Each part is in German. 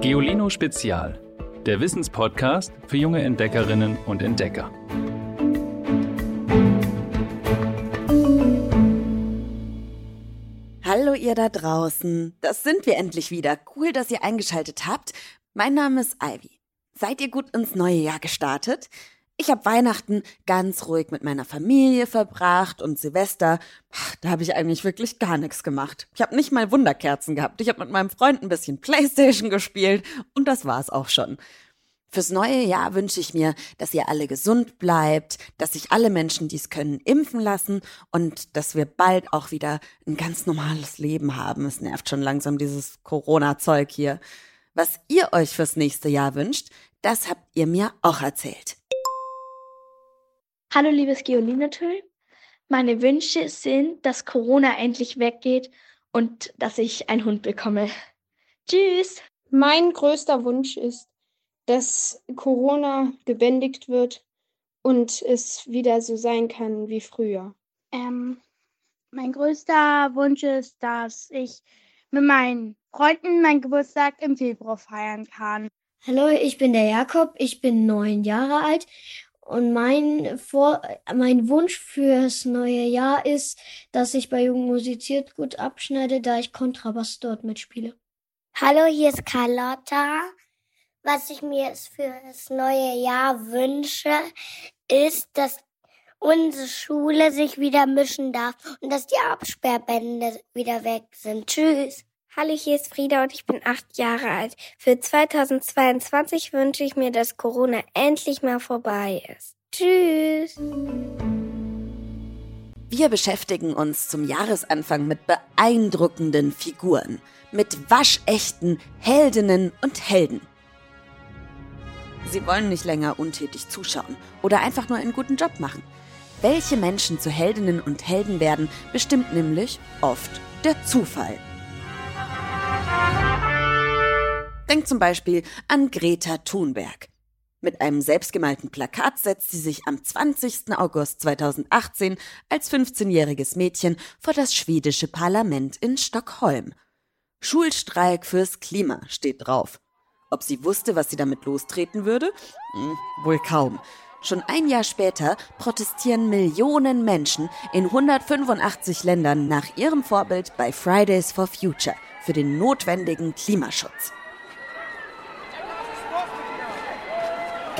Geolino Spezial, der Wissenspodcast für junge Entdeckerinnen und Entdecker. Hallo ihr da draußen, das sind wir endlich wieder. Cool, dass ihr eingeschaltet habt. Mein Name ist Ivy. Seid ihr gut ins neue Jahr gestartet? Ich habe Weihnachten ganz ruhig mit meiner Familie verbracht und Silvester, da habe ich eigentlich wirklich gar nichts gemacht. Ich habe nicht mal Wunderkerzen gehabt. Ich habe mit meinem Freund ein bisschen Playstation gespielt und das war's auch schon. Fürs neue Jahr wünsche ich mir, dass ihr alle gesund bleibt, dass sich alle Menschen, die es können, impfen lassen und dass wir bald auch wieder ein ganz normales Leben haben. Es nervt schon langsam dieses Corona-Zeug hier. Was ihr euch fürs nächste Jahr wünscht, das habt ihr mir auch erzählt. Hallo liebes Geolinetül. Meine Wünsche sind, dass Corona endlich weggeht und dass ich einen Hund bekomme. Tschüss. Mein größter Wunsch ist, dass Corona gebändigt wird und es wieder so sein kann wie früher. Ähm, mein größter Wunsch ist, dass ich mit meinen Freunden meinen Geburtstag im Februar feiern kann. Hallo, ich bin der Jakob, ich bin neun Jahre alt und mein, Vor mein Wunsch fürs neue Jahr ist, dass ich bei Jugend musiziert gut abschneide, da ich Kontrabass dort mitspiele. Hallo, hier ist Carlotta. Was ich mir für das neue Jahr wünsche, ist, dass unsere Schule sich wieder mischen darf und dass die Absperrbände wieder weg sind. Tschüss. Hallo, hier ist Frieda und ich bin acht Jahre alt. Für 2022 wünsche ich mir, dass Corona endlich mal vorbei ist. Tschüss. Wir beschäftigen uns zum Jahresanfang mit beeindruckenden Figuren, mit waschechten Heldinnen und Helden. Sie wollen nicht länger untätig zuschauen oder einfach nur einen guten Job machen. Welche Menschen zu Heldinnen und Helden werden, bestimmt nämlich oft der Zufall. Denk zum Beispiel an Greta Thunberg. Mit einem selbstgemalten Plakat setzt sie sich am 20. August 2018 als 15-jähriges Mädchen vor das schwedische Parlament in Stockholm. Schulstreik fürs Klima steht drauf. Ob sie wusste, was sie damit lostreten würde? Hm, wohl kaum. Schon ein Jahr später protestieren Millionen Menschen in 185 Ländern nach ihrem Vorbild bei Fridays for Future für den notwendigen Klimaschutz.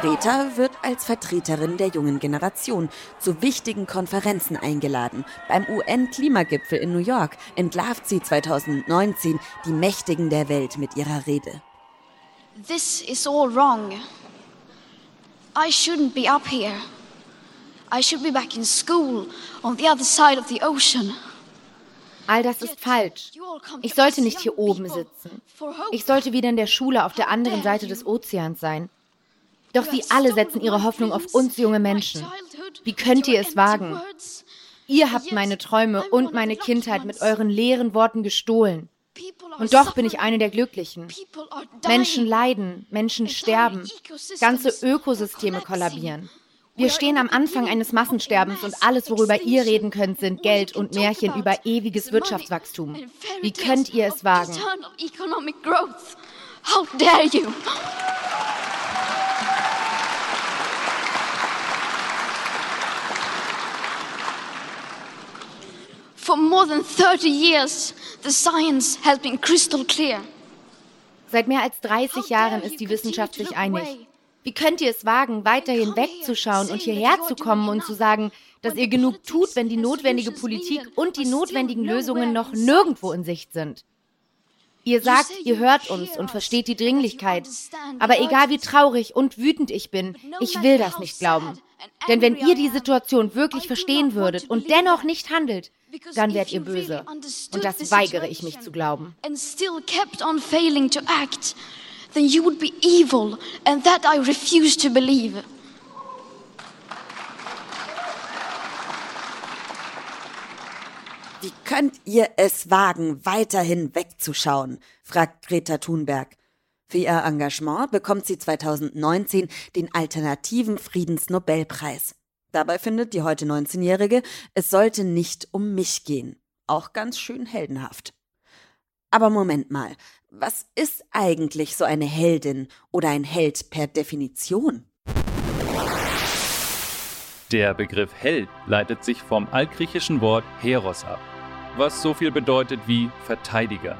Greta wird als Vertreterin der jungen Generation zu wichtigen Konferenzen eingeladen. Beim UN-Klimagipfel in New York entlarvt sie 2019 die Mächtigen der Welt mit ihrer Rede. This is all wrong. I shouldn't be up here. I should be back in school on the other side of the ocean. All das ist falsch. Ich sollte nicht hier oben sitzen. Ich sollte wieder in der Schule auf der anderen Seite des Ozeans sein. Doch sie alle setzen ihre Hoffnung auf uns junge Menschen. Wie könnt ihr es wagen? Ihr habt meine Träume und meine Kindheit mit euren leeren Worten gestohlen. Und doch bin ich eine der Glücklichen. Menschen leiden, Menschen sterben, ganze Ökosysteme kollabieren. Wir stehen am Anfang eines Massensterbens und alles, worüber ihr reden könnt, sind Geld und Märchen über ewiges Wirtschaftswachstum. Wie könnt ihr es wagen? How dare you! For more than 30 years, the science has been crystal clear. Seit mehr als 30 Jahren ist die Wissenschaft sich einig. Wie könnt ihr es wagen, weiterhin wegzuschauen und hierher zu kommen und zu sagen, dass ihr genug tut, wenn die notwendige Politik und die notwendigen Lösungen noch nirgendwo in Sicht sind? Ihr sagt, ihr hört uns und versteht die Dringlichkeit. Aber egal wie traurig und wütend ich bin, ich will das nicht glauben. Denn wenn ihr die Situation wirklich verstehen würdet und dennoch nicht handelt, dann werdet ihr böse. Und das weigere ich mich zu glauben. Then you would be evil, and that I refuse to believe. Wie könnt ihr es wagen, weiterhin wegzuschauen? fragt Greta Thunberg. Für ihr Engagement bekommt sie 2019 den alternativen Friedensnobelpreis. Dabei findet die heute 19-Jährige, es sollte nicht um mich gehen. Auch ganz schön heldenhaft. Aber Moment mal, was ist eigentlich so eine Heldin oder ein Held per Definition? Der Begriff Held leitet sich vom altgriechischen Wort Heros ab, was so viel bedeutet wie Verteidiger.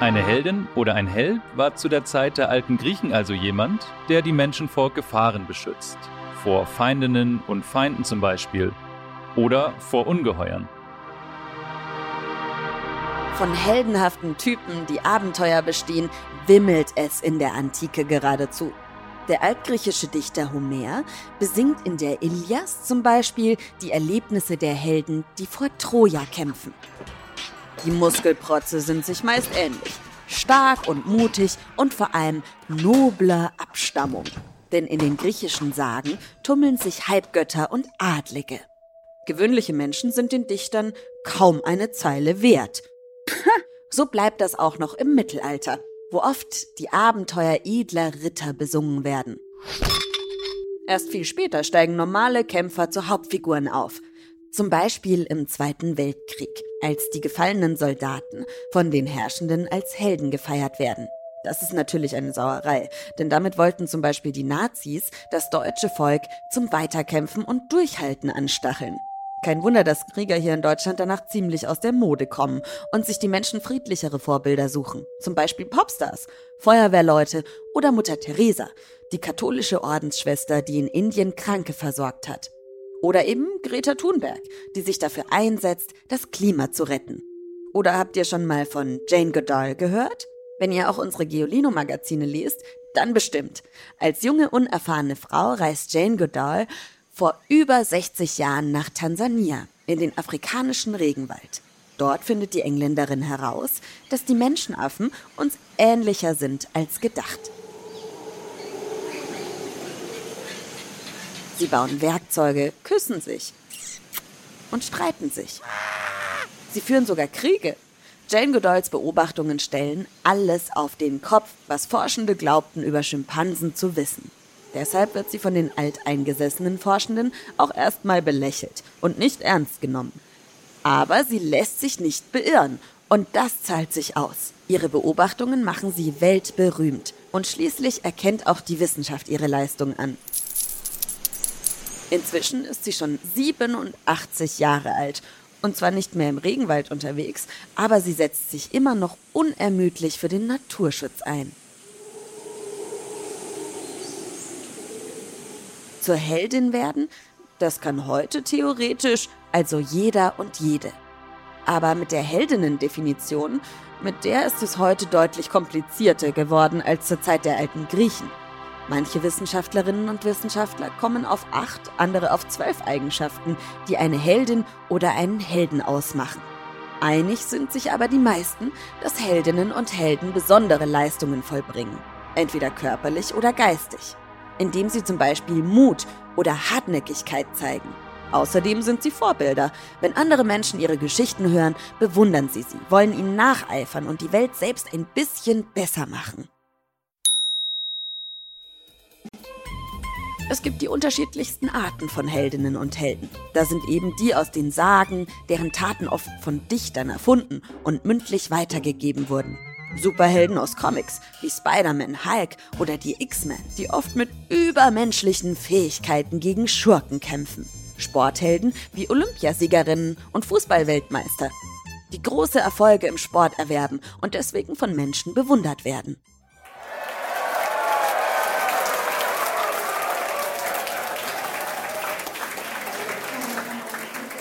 Eine Heldin oder ein Held war zu der Zeit der alten Griechen also jemand, der die Menschen vor Gefahren beschützt, vor Feindinnen und Feinden zum Beispiel, oder vor Ungeheuern. Von heldenhaften Typen, die Abenteuer bestehen, wimmelt es in der Antike geradezu. Der altgriechische Dichter Homer besingt in der Ilias zum Beispiel die Erlebnisse der Helden, die vor Troja kämpfen. Die Muskelprotze sind sich meist ähnlich. Stark und mutig und vor allem nobler Abstammung. Denn in den griechischen Sagen tummeln sich Halbgötter und Adlige. Gewöhnliche Menschen sind den Dichtern kaum eine Zeile wert. So bleibt das auch noch im Mittelalter, wo oft die Abenteuer edler Ritter besungen werden. Erst viel später steigen normale Kämpfer zu Hauptfiguren auf. Zum Beispiel im Zweiten Weltkrieg, als die gefallenen Soldaten von den Herrschenden als Helden gefeiert werden. Das ist natürlich eine Sauerei, denn damit wollten zum Beispiel die Nazis das deutsche Volk zum Weiterkämpfen und Durchhalten anstacheln. Kein Wunder, dass Krieger hier in Deutschland danach ziemlich aus der Mode kommen und sich die Menschen friedlichere Vorbilder suchen. Zum Beispiel Popstars, Feuerwehrleute oder Mutter Teresa, die katholische Ordensschwester, die in Indien Kranke versorgt hat. Oder eben Greta Thunberg, die sich dafür einsetzt, das Klima zu retten. Oder habt ihr schon mal von Jane Goodall gehört? Wenn ihr auch unsere Geolino-Magazine liest, dann bestimmt. Als junge, unerfahrene Frau reist Jane Goodall vor über 60 Jahren nach Tansania, in den afrikanischen Regenwald. Dort findet die Engländerin heraus, dass die Menschenaffen uns ähnlicher sind als gedacht. Sie bauen Werkzeuge, küssen sich und streiten sich. Sie führen sogar Kriege. Jane Goodalls Beobachtungen stellen alles auf den Kopf, was Forschende glaubten über Schimpansen zu wissen. Deshalb wird sie von den alteingesessenen Forschenden auch erstmal belächelt und nicht ernst genommen. Aber sie lässt sich nicht beirren und das zahlt sich aus. Ihre Beobachtungen machen sie weltberühmt und schließlich erkennt auch die Wissenschaft ihre Leistung an. Inzwischen ist sie schon 87 Jahre alt und zwar nicht mehr im Regenwald unterwegs, aber sie setzt sich immer noch unermüdlich für den Naturschutz ein. Zur Heldin werden? Das kann heute theoretisch also jeder und jede. Aber mit der Heldinnendefinition, mit der ist es heute deutlich komplizierter geworden als zur Zeit der alten Griechen. Manche Wissenschaftlerinnen und Wissenschaftler kommen auf acht, andere auf zwölf Eigenschaften, die eine Heldin oder einen Helden ausmachen. Einig sind sich aber die meisten, dass Heldinnen und Helden besondere Leistungen vollbringen, entweder körperlich oder geistig indem sie zum Beispiel Mut oder Hartnäckigkeit zeigen. Außerdem sind sie Vorbilder. Wenn andere Menschen ihre Geschichten hören, bewundern sie sie, wollen ihnen nacheifern und die Welt selbst ein bisschen besser machen. Es gibt die unterschiedlichsten Arten von Heldinnen und Helden. Da sind eben die aus den Sagen, deren Taten oft von Dichtern erfunden und mündlich weitergegeben wurden. Superhelden aus Comics wie Spider-Man, Hulk oder die X-Men, die oft mit übermenschlichen Fähigkeiten gegen Schurken kämpfen. Sporthelden wie Olympiasiegerinnen und Fußballweltmeister, die große Erfolge im Sport erwerben und deswegen von Menschen bewundert werden.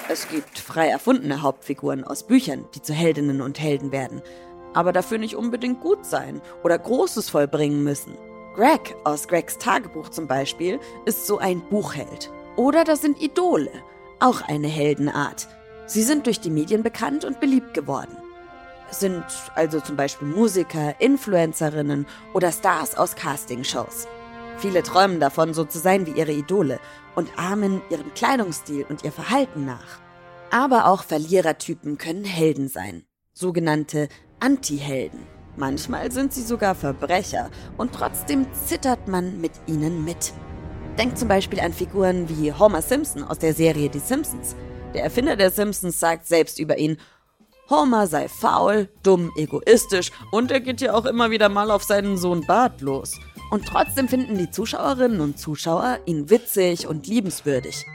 Es gibt frei erfundene Hauptfiguren aus Büchern, die zu Heldinnen und Helden werden aber dafür nicht unbedingt gut sein oder Großes vollbringen müssen. Greg aus Gregs Tagebuch zum Beispiel ist so ein Buchheld. Oder das sind Idole, auch eine Heldenart. Sie sind durch die Medien bekannt und beliebt geworden. Sind also zum Beispiel Musiker, Influencerinnen oder Stars aus Castingshows. Viele träumen davon, so zu sein wie ihre Idole und ahmen ihrem Kleidungsstil und ihr Verhalten nach. Aber auch Verlierertypen können Helden sein. Sogenannte Antihelden. Manchmal sind sie sogar Verbrecher und trotzdem zittert man mit ihnen mit. Denkt zum Beispiel an Figuren wie Homer Simpson aus der Serie Die Simpsons. Der Erfinder der Simpsons sagt selbst über ihn, Homer sei faul, dumm, egoistisch und er geht ja auch immer wieder mal auf seinen Sohn Bart los. Und trotzdem finden die Zuschauerinnen und Zuschauer ihn witzig und liebenswürdig.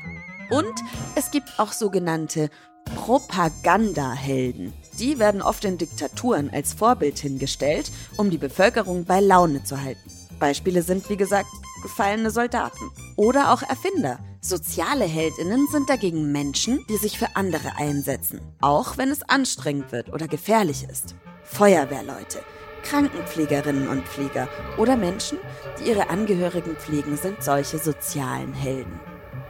Und es gibt auch sogenannte Propagandahelden. Die werden oft in Diktaturen als Vorbild hingestellt, um die Bevölkerung bei Laune zu halten. Beispiele sind, wie gesagt, gefallene Soldaten oder auch Erfinder. Soziale Heldinnen sind dagegen Menschen, die sich für andere einsetzen, auch wenn es anstrengend wird oder gefährlich ist. Feuerwehrleute, Krankenpflegerinnen und Pfleger oder Menschen, die ihre Angehörigen pflegen, sind solche sozialen Helden.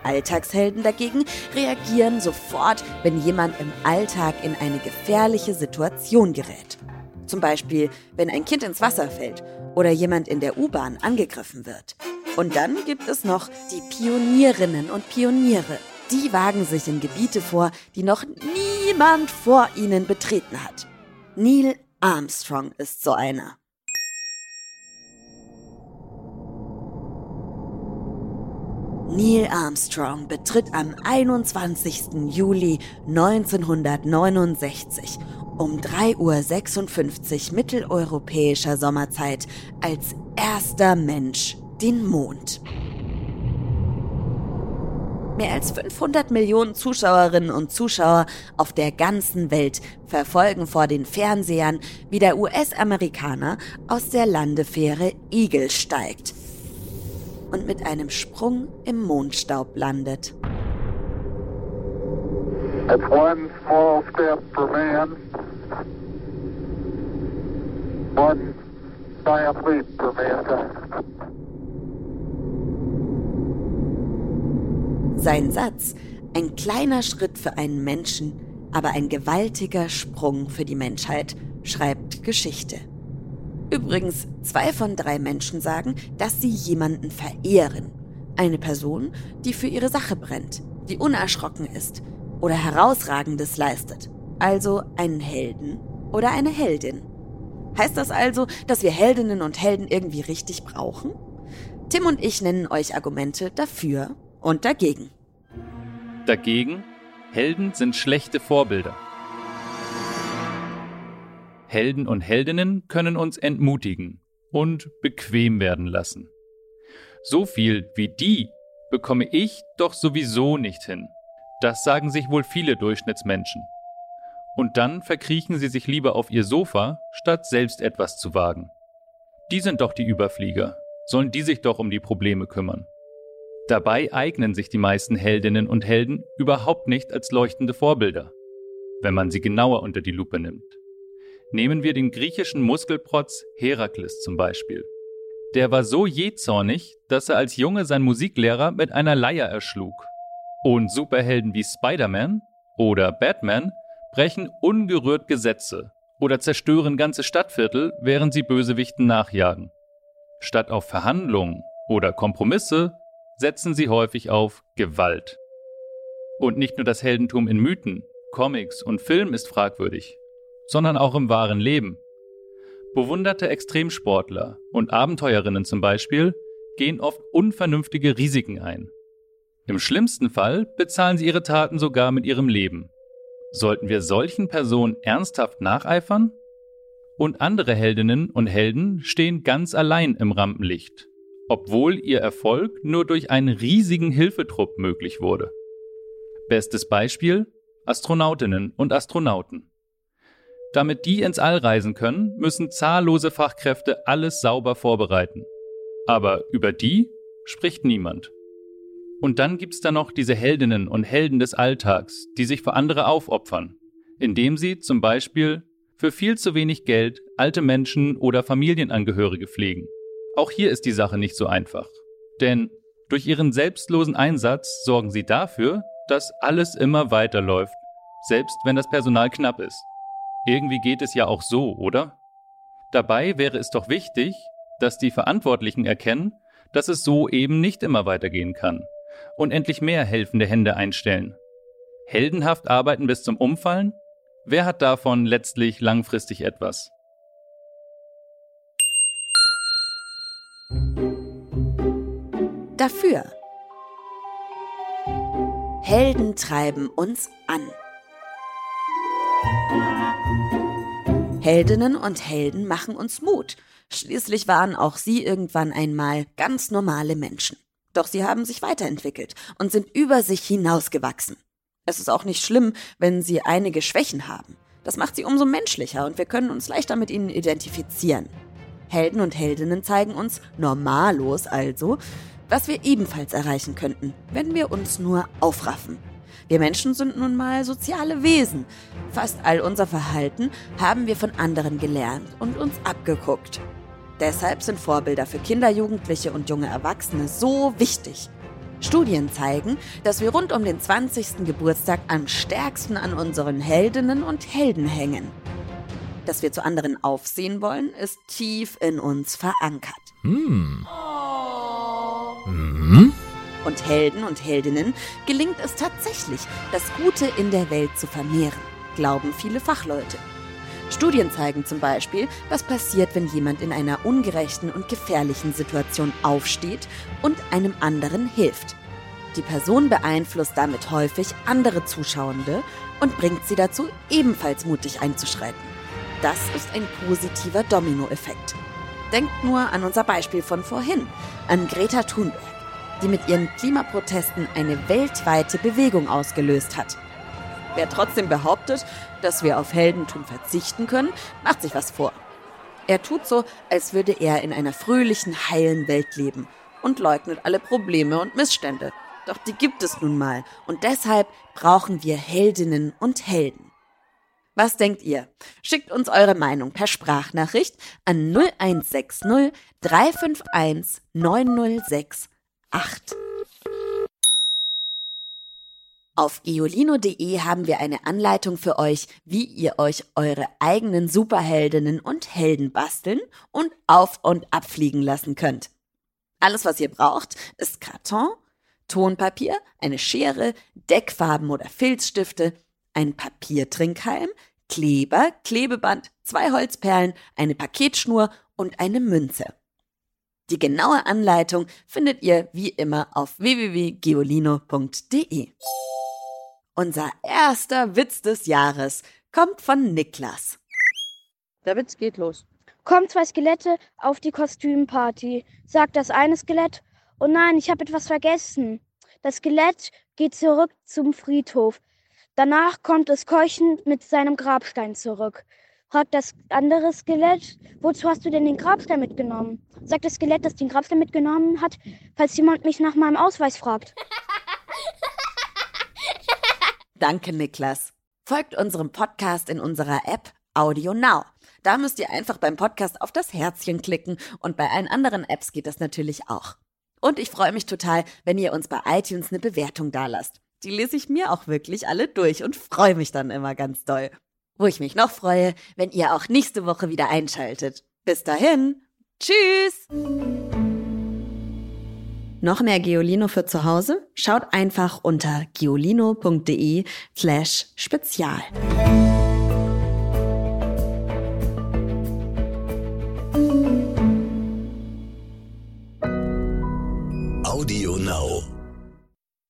Alltagshelden dagegen reagieren sofort, wenn jemand im Alltag in eine gefährliche Situation gerät. Zum Beispiel, wenn ein Kind ins Wasser fällt oder jemand in der U-Bahn angegriffen wird. Und dann gibt es noch die Pionierinnen und Pioniere. Die wagen sich in Gebiete vor, die noch niemand vor ihnen betreten hat. Neil Armstrong ist so einer. Neil Armstrong betritt am 21. Juli 1969 um 3.56 Uhr mitteleuropäischer Sommerzeit als erster Mensch den Mond. Mehr als 500 Millionen Zuschauerinnen und Zuschauer auf der ganzen Welt verfolgen vor den Fernsehern, wie der US-Amerikaner aus der Landefähre Eagle steigt und mit einem Sprung im Mondstaub landet. It's one small step for man, one giant leap for mankind. Sein Satz, ein kleiner Schritt für einen Menschen, aber ein gewaltiger Sprung für die Menschheit, schreibt Geschichte. Übrigens, zwei von drei Menschen sagen, dass sie jemanden verehren. Eine Person, die für ihre Sache brennt, die unerschrocken ist oder Herausragendes leistet. Also einen Helden oder eine Heldin. Heißt das also, dass wir Heldinnen und Helden irgendwie richtig brauchen? Tim und ich nennen euch Argumente dafür und dagegen. Dagegen, Helden sind schlechte Vorbilder. Helden und Heldinnen können uns entmutigen und bequem werden lassen. So viel wie die bekomme ich doch sowieso nicht hin. Das sagen sich wohl viele Durchschnittsmenschen. Und dann verkriechen sie sich lieber auf ihr Sofa, statt selbst etwas zu wagen. Die sind doch die Überflieger, sollen die sich doch um die Probleme kümmern. Dabei eignen sich die meisten Heldinnen und Helden überhaupt nicht als leuchtende Vorbilder, wenn man sie genauer unter die Lupe nimmt. Nehmen wir den griechischen Muskelprotz Herakles zum Beispiel. Der war so jähzornig, dass er als Junge seinen Musiklehrer mit einer Leier erschlug. Und Superhelden wie Spider-Man oder Batman brechen ungerührt Gesetze oder zerstören ganze Stadtviertel, während sie Bösewichten nachjagen. Statt auf Verhandlungen oder Kompromisse setzen sie häufig auf Gewalt. Und nicht nur das Heldentum in Mythen, Comics und Film ist fragwürdig, sondern auch im wahren Leben. Bewunderte Extremsportler und Abenteuerinnen zum Beispiel gehen oft unvernünftige Risiken ein. Im schlimmsten Fall bezahlen sie ihre Taten sogar mit ihrem Leben. Sollten wir solchen Personen ernsthaft nacheifern? Und andere Heldinnen und Helden stehen ganz allein im Rampenlicht, obwohl ihr Erfolg nur durch einen riesigen Hilfetrupp möglich wurde. Bestes Beispiel Astronautinnen und Astronauten. Damit die ins All reisen können, müssen zahllose Fachkräfte alles sauber vorbereiten. Aber über die spricht niemand. Und dann gibt's da noch diese Heldinnen und Helden des Alltags, die sich für andere aufopfern, indem sie zum Beispiel für viel zu wenig Geld alte Menschen oder Familienangehörige pflegen. Auch hier ist die Sache nicht so einfach. Denn durch ihren selbstlosen Einsatz sorgen sie dafür, dass alles immer weiterläuft, selbst wenn das Personal knapp ist. Irgendwie geht es ja auch so, oder? Dabei wäre es doch wichtig, dass die Verantwortlichen erkennen, dass es so eben nicht immer weitergehen kann und endlich mehr helfende Hände einstellen. Heldenhaft arbeiten bis zum Umfallen? Wer hat davon letztlich langfristig etwas? Dafür. Helden treiben uns an. Heldinnen und Helden machen uns Mut. Schließlich waren auch sie irgendwann einmal ganz normale Menschen. Doch sie haben sich weiterentwickelt und sind über sich hinausgewachsen. Es ist auch nicht schlimm, wenn sie einige Schwächen haben. Das macht sie umso menschlicher und wir können uns leichter mit ihnen identifizieren. Helden und Heldinnen zeigen uns, normallos also, was wir ebenfalls erreichen könnten, wenn wir uns nur aufraffen. Wir Menschen sind nun mal soziale Wesen. Fast all unser Verhalten haben wir von anderen gelernt und uns abgeguckt. Deshalb sind Vorbilder für Kinder, Jugendliche und junge Erwachsene so wichtig. Studien zeigen, dass wir rund um den 20. Geburtstag am stärksten an unseren Heldinnen und Helden hängen. Dass wir zu anderen aufsehen wollen, ist tief in uns verankert. Hm. Mhm. Und Helden und Heldinnen gelingt es tatsächlich, das Gute in der Welt zu vermehren, glauben viele Fachleute. Studien zeigen zum Beispiel, was passiert, wenn jemand in einer ungerechten und gefährlichen Situation aufsteht und einem anderen hilft. Die Person beeinflusst damit häufig andere Zuschauende und bringt sie dazu, ebenfalls mutig einzuschreiten. Das ist ein positiver Dominoeffekt. Denkt nur an unser Beispiel von vorhin, an Greta Thunberg, die mit ihren Klimaprotesten eine weltweite Bewegung ausgelöst hat. Wer trotzdem behauptet, dass wir auf Heldentum verzichten können, macht sich was vor. Er tut so, als würde er in einer fröhlichen, heilen Welt leben und leugnet alle Probleme und Missstände. Doch die gibt es nun mal und deshalb brauchen wir Heldinnen und Helden. Was denkt ihr? Schickt uns eure Meinung per Sprachnachricht an 0160 351 906 8. Auf geolino.de haben wir eine Anleitung für euch, wie ihr euch eure eigenen Superheldinnen und Helden basteln und auf und abfliegen lassen könnt. Alles, was ihr braucht, ist Karton, Tonpapier, eine Schere, Deckfarben oder Filzstifte, ein Papiertrinkhalm, Kleber, Klebeband, zwei Holzperlen, eine Paketschnur und eine Münze. Die genaue Anleitung findet ihr wie immer auf www.geolino.de. Unser erster Witz des Jahres kommt von Niklas. Der Witz geht los. Kommen zwei Skelette auf die Kostümparty. Sagt das eine Skelett, oh nein, ich habe etwas vergessen. Das Skelett geht zurück zum Friedhof. Danach kommt es keuchend mit seinem Grabstein zurück. Fragt das andere Skelett, wozu hast du denn den Grabstein mitgenommen? Sagt das Skelett, das den Grabstein mitgenommen hat, falls jemand mich nach meinem Ausweis fragt. Danke, Niklas. Folgt unserem Podcast in unserer App Audio Now. Da müsst ihr einfach beim Podcast auf das Herzchen klicken und bei allen anderen Apps geht das natürlich auch. Und ich freue mich total, wenn ihr uns bei iTunes eine Bewertung dalasst. Die lese ich mir auch wirklich alle durch und freue mich dann immer ganz doll. Wo ich mich noch freue, wenn ihr auch nächste Woche wieder einschaltet. Bis dahin. Tschüss! Noch mehr Geolino für zu Hause? Schaut einfach unter geolino.de slash spezial.